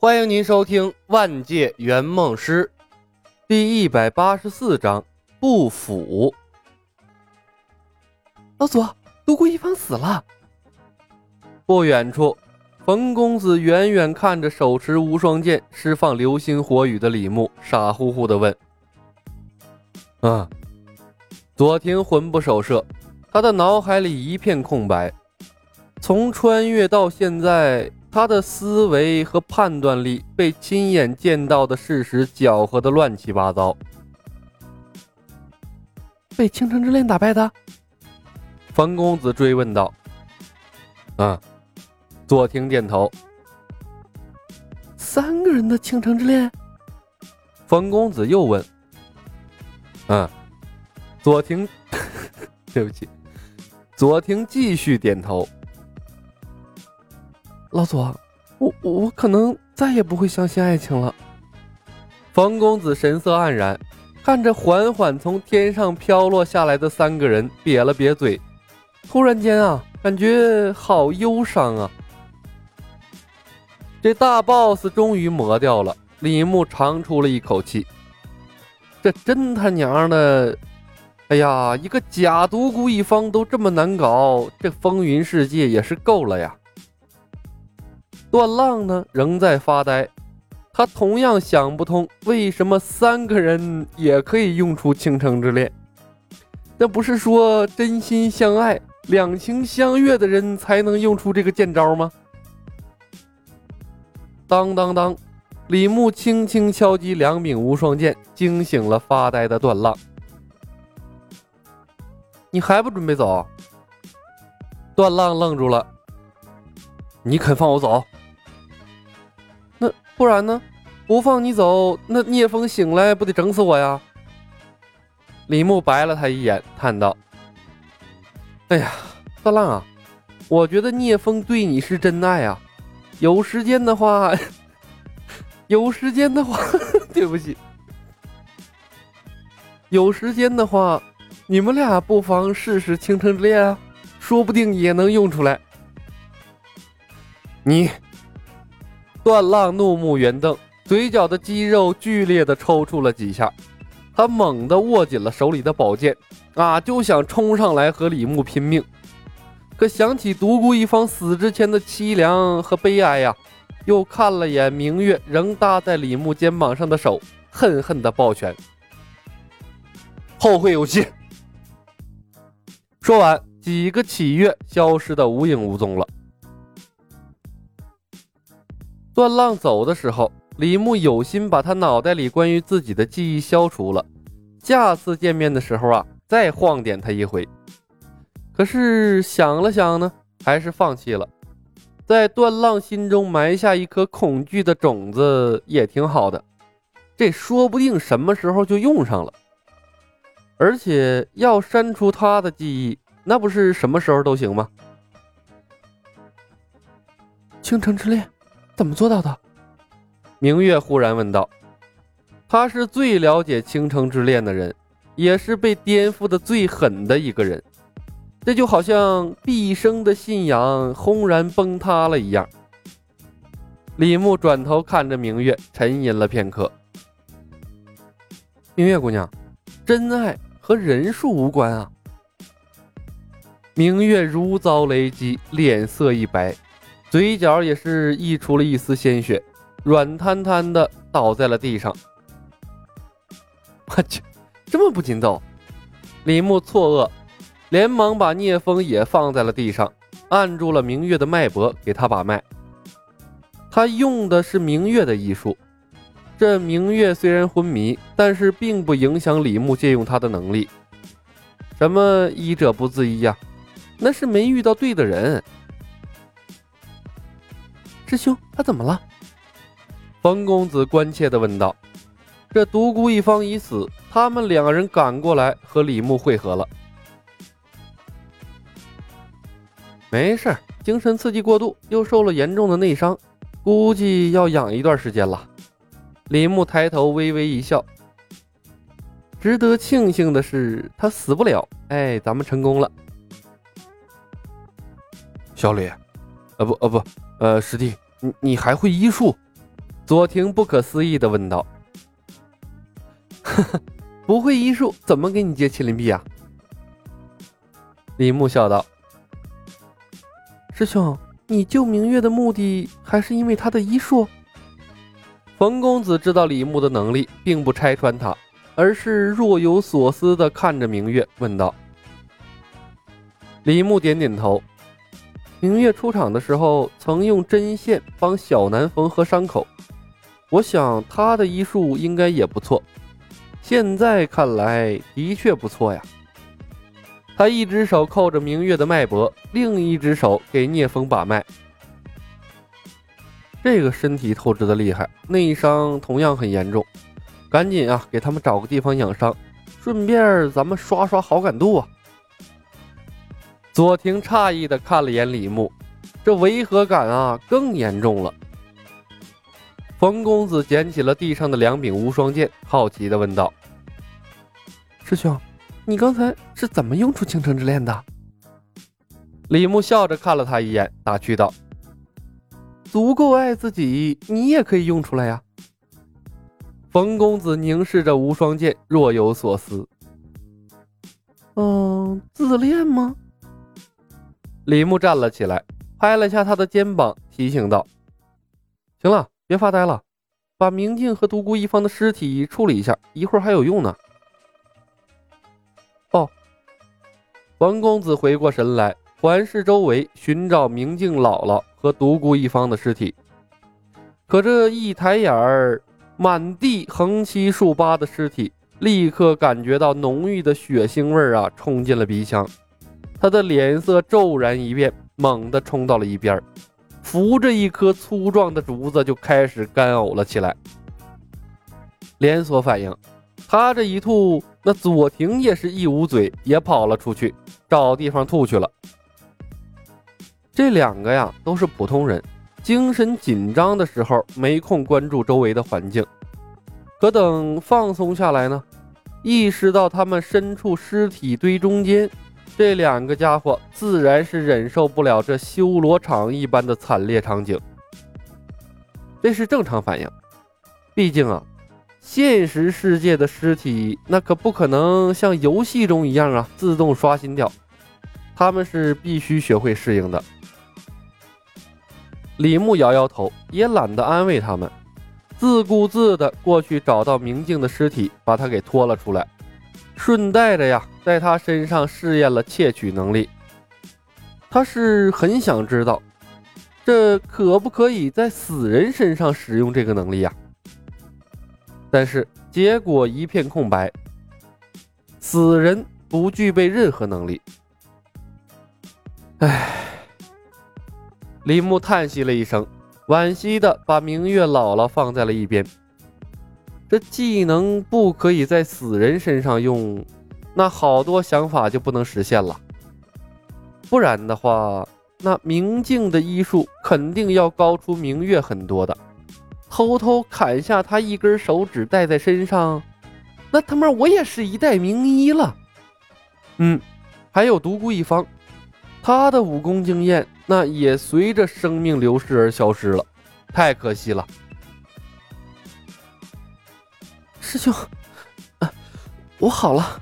欢迎您收听《万界圆梦师》第一百八十四章不腐。老左，独孤一方死了。不远处，冯公子远远看着手持无双剑、释放流星火雨的李牧，傻乎乎的问：“啊？”左庭魂不守舍，他的脑海里一片空白，从穿越到现在。他的思维和判断力被亲眼见到的事实搅和的乱七八糟。被倾城之恋打败的，冯公子追问道。嗯，左庭点头。三个人的倾城之恋？冯公子又问。嗯，左庭，对不起，左庭继续点头。老左，我我可能再也不会相信爱情了。冯公子神色黯然，看着缓缓从天上飘落下来的三个人，瘪了瘪嘴。突然间啊，感觉好忧伤啊！这大 boss 终于磨掉了，李牧长出了一口气。这真他娘的，哎呀，一个假独孤一方都这么难搞，这风云世界也是够了呀！段浪呢，仍在发呆。他同样想不通，为什么三个人也可以用出倾城之恋？那不是说真心相爱、两情相悦的人才能用出这个剑招吗？当当当，李牧轻轻敲击两柄无双剑，惊醒了发呆的段浪。你还不准备走？段浪愣住了。你肯放我走？不然呢？不放你走，那聂风醒来不得整死我呀？李牧白了他一眼，叹道：“哎呀，大浪啊，我觉得聂风对你是真爱啊。有时间的话，有时间的话，对不起，有时间的话，你们俩不妨试试倾城之恋啊，说不定也能用出来。你。”段浪怒目圆瞪，嘴角的肌肉剧烈的抽搐了几下，他猛地握紧了手里的宝剑，啊，就想冲上来和李牧拼命。可想起独孤一方死之前的凄凉和悲哀呀，又看了眼明月仍搭在李牧肩膀上的手，恨恨的抱拳。后会有期。说完，几个启月消失的无影无踪了。段浪走的时候，李牧有心把他脑袋里关于自己的记忆消除了，下次见面的时候啊，再晃点他一回。可是想了想呢，还是放弃了。在段浪心中埋下一颗恐惧的种子也挺好的，这说不定什么时候就用上了。而且要删除他的记忆，那不是什么时候都行吗？倾城之恋。怎么做到的？明月忽然问道。他是最了解倾城之恋的人，也是被颠覆的最狠的一个人。这就好像毕生的信仰轰然崩塌了一样。李牧转头看着明月，沉吟了片刻。明月姑娘，真爱和人数无关啊。明月如遭雷击，脸色一白。嘴角也是溢出了一丝鲜血，软瘫瘫的倒在了地上。我去，这么不筋斗！李牧错愕，连忙把聂风也放在了地上，按住了明月的脉搏，给他把脉。他用的是明月的医术。这明月虽然昏迷，但是并不影响李牧借用他的能力。什么医者不自医呀？那是没遇到对的人。师兄，他怎么了？冯公子关切地问道。这独孤一方已死，他们两人赶过来和李牧会合了。没事，精神刺激过度，又受了严重的内伤，估计要养一段时间了。李牧抬头微微一笑。值得庆幸的是，他死不了。哎，咱们成功了。小李，呃不呃不。呃，师弟，你你还会医术？左庭不可思议的问道：“呵呵，不会医术怎么给你接麒麟臂啊？”李牧笑道：“师兄，你救明月的目的还是因为他的医术？”冯公子知道李牧的能力，并不拆穿他，而是若有所思的看着明月，问道：“李牧点点头。明月出场的时候，曾用针线帮小南缝合伤口。”我想他的医术应该也不错，现在看来的确不错呀。他一只手扣着明月的脉搏，另一只手给聂风把脉。这个身体透支的厉害，内伤同样很严重，赶紧啊给他们找个地方养伤，顺便咱们刷刷好感度啊。左庭诧异的看了眼李牧，这违和感啊更严重了。冯公子捡起了地上的两柄无双剑，好奇地问道：“师兄，你刚才是怎么用出倾城之恋的？”李牧笑着看了他一眼，打趣道：“足够爱自己，你也可以用出来呀。”冯公子凝视着无双剑，若有所思。“嗯，自恋吗？”李牧站了起来，拍了下他的肩膀，提醒道：“行了。”别发呆了，把明镜和独孤一方的尸体处理一下，一会儿还有用呢。哦，王公子回过神来，环视周围，寻找明镜姥姥和独孤一方的尸体。可这一抬眼儿，满地横七竖八的尸体，立刻感觉到浓郁的血腥味儿啊，冲进了鼻腔。他的脸色骤然一变，猛地冲到了一边。扶着一棵粗壮的竹子，就开始干呕了起来。连锁反应，他这一吐，那左庭也是一捂嘴，也跑了出去，找地方吐去了。这两个呀，都是普通人，精神紧张的时候没空关注周围的环境，可等放松下来呢，意识到他们身处尸体堆中间。这两个家伙自然是忍受不了这修罗场一般的惨烈场景，这是正常反应。毕竟啊，现实世界的尸体那可不可能像游戏中一样啊自动刷新掉，他们是必须学会适应的。李牧摇摇头，也懒得安慰他们，自顾自的过去找到明镜的尸体，把他给拖了出来。顺带着呀，在他身上试验了窃取能力。他是很想知道，这可不可以在死人身上使用这个能力呀？但是结果一片空白，死人不具备任何能力。唉，李牧叹息了一声，惋惜的把明月姥姥放在了一边。这技能不可以在死人身上用，那好多想法就不能实现了。不然的话，那明镜的医术肯定要高出明月很多的。偷偷砍下他一根手指戴在身上，那他妈我也是一代名医了。嗯，还有独孤一方，他的武功经验那也随着生命流逝而消失了，太可惜了。师兄，我好了。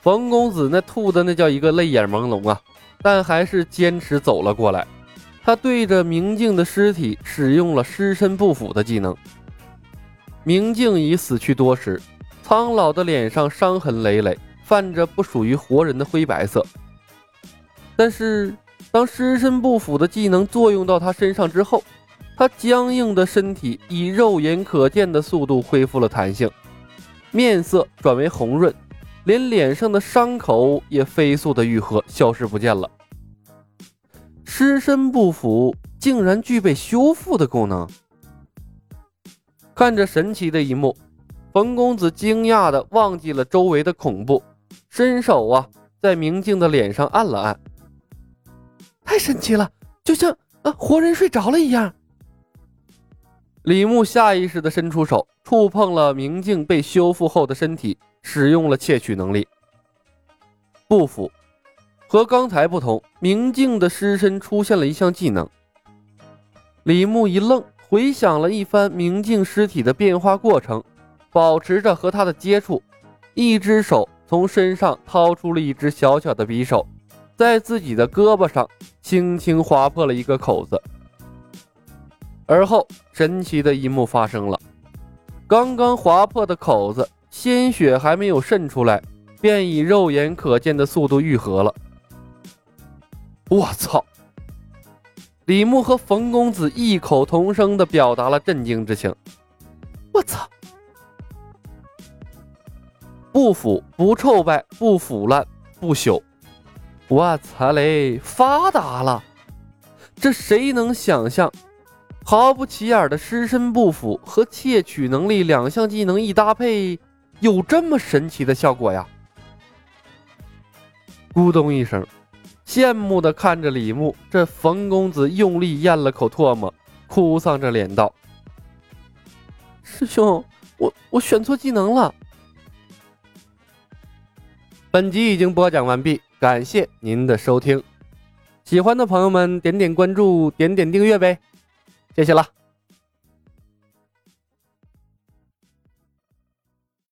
冯公子那吐的那叫一个泪眼朦胧啊，但还是坚持走了过来。他对着明镜的尸体使用了尸身不腐的技能。明镜已死去多时，苍老的脸上伤痕累累，泛着不属于活人的灰白色。但是，当尸身不腐的技能作用到他身上之后，他僵硬的身体以肉眼可见的速度恢复了弹性，面色转为红润，连脸上的伤口也飞速的愈合，消失不见了。尸身不腐竟然具备修复的功能。看着神奇的一幕，冯公子惊讶的忘记了周围的恐怖，伸手啊，在明镜的脸上按了按。太神奇了，就像啊活人睡着了一样。李牧下意识地伸出手，触碰了明镜被修复后的身体，使用了窃取能力。不符，和刚才不同，明镜的尸身出现了一项技能。李牧一愣，回想了一番明镜尸体的变化过程，保持着和他的接触，一只手从身上掏出了一只小小的匕首，在自己的胳膊上轻轻划破了一个口子。而后，神奇的一幕发生了，刚刚划破的口子，鲜血还没有渗出来，便以肉眼可见的速度愈合了。我操！李牧和冯公子异口同声的表达了震惊之情。我操！不腐不臭败不腐烂不朽！我操嘞！发达了！这谁能想象？毫不起眼的尸身不腐和窃取能力两项技能一搭配，有这么神奇的效果呀！咕咚一声。羡慕的看着李牧，这冯公子用力咽了口唾沫，哭丧着脸道：“师兄，我我选错技能了。”本集已经播讲完毕，感谢您的收听。喜欢的朋友们点点关注，点点订阅呗，谢谢了。